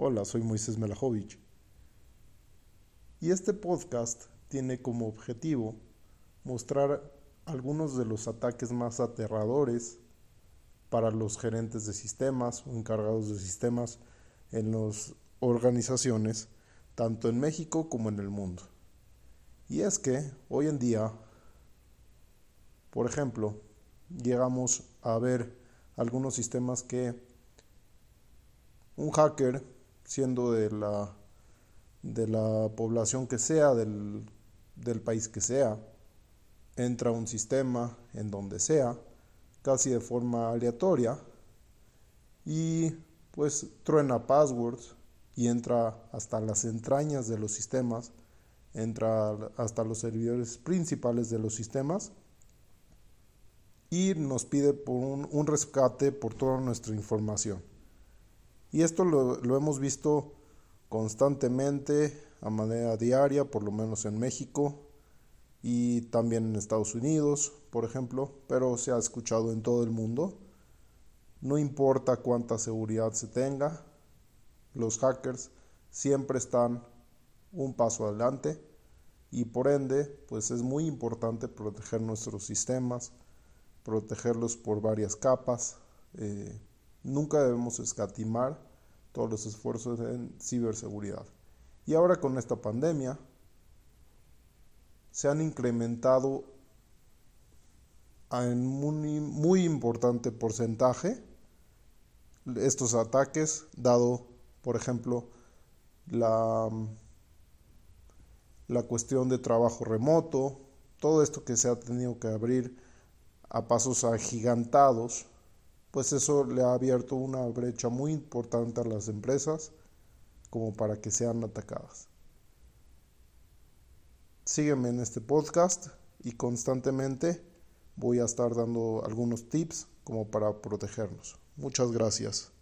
Hola, soy Moisés Melajovic. Y este podcast tiene como objetivo mostrar algunos de los ataques más aterradores para los gerentes de sistemas o encargados de sistemas en las organizaciones, tanto en México como en el mundo. Y es que hoy en día, por ejemplo, llegamos a ver algunos sistemas que un hacker siendo de la, de la población que sea, del, del país que sea, entra un sistema en donde sea, casi de forma aleatoria, y pues truena passwords y entra hasta las entrañas de los sistemas, entra hasta los servidores principales de los sistemas y nos pide por un, un rescate por toda nuestra información. Y esto lo, hemos visto constantemente, a manera diaria, por lo menos en México y también en Estados Unidos, por ejemplo, pero se ha escuchado en todo el mundo. No importa cuánta seguridad se tenga, los hackers siempre están un paso adelante y por ende, pues es muy importante proteger nuestros sistemas, protegerlos por varias capas. Eh, Nunca debemos escatimar todos los esfuerzos en ciberseguridad. Y ahora con esta pandemia se han incrementado en muy, muy importante porcentaje estos ataques, dado, por ejemplo, la, la cuestión de trabajo remoto, todo esto que se ha tenido que abrir a pasos agigantados pues eso le ha abierto una brecha muy importante a las empresas como para que sean atacadas. Sígueme en este podcast y constantemente voy a estar dando algunos tips como para protegernos. Muchas gracias.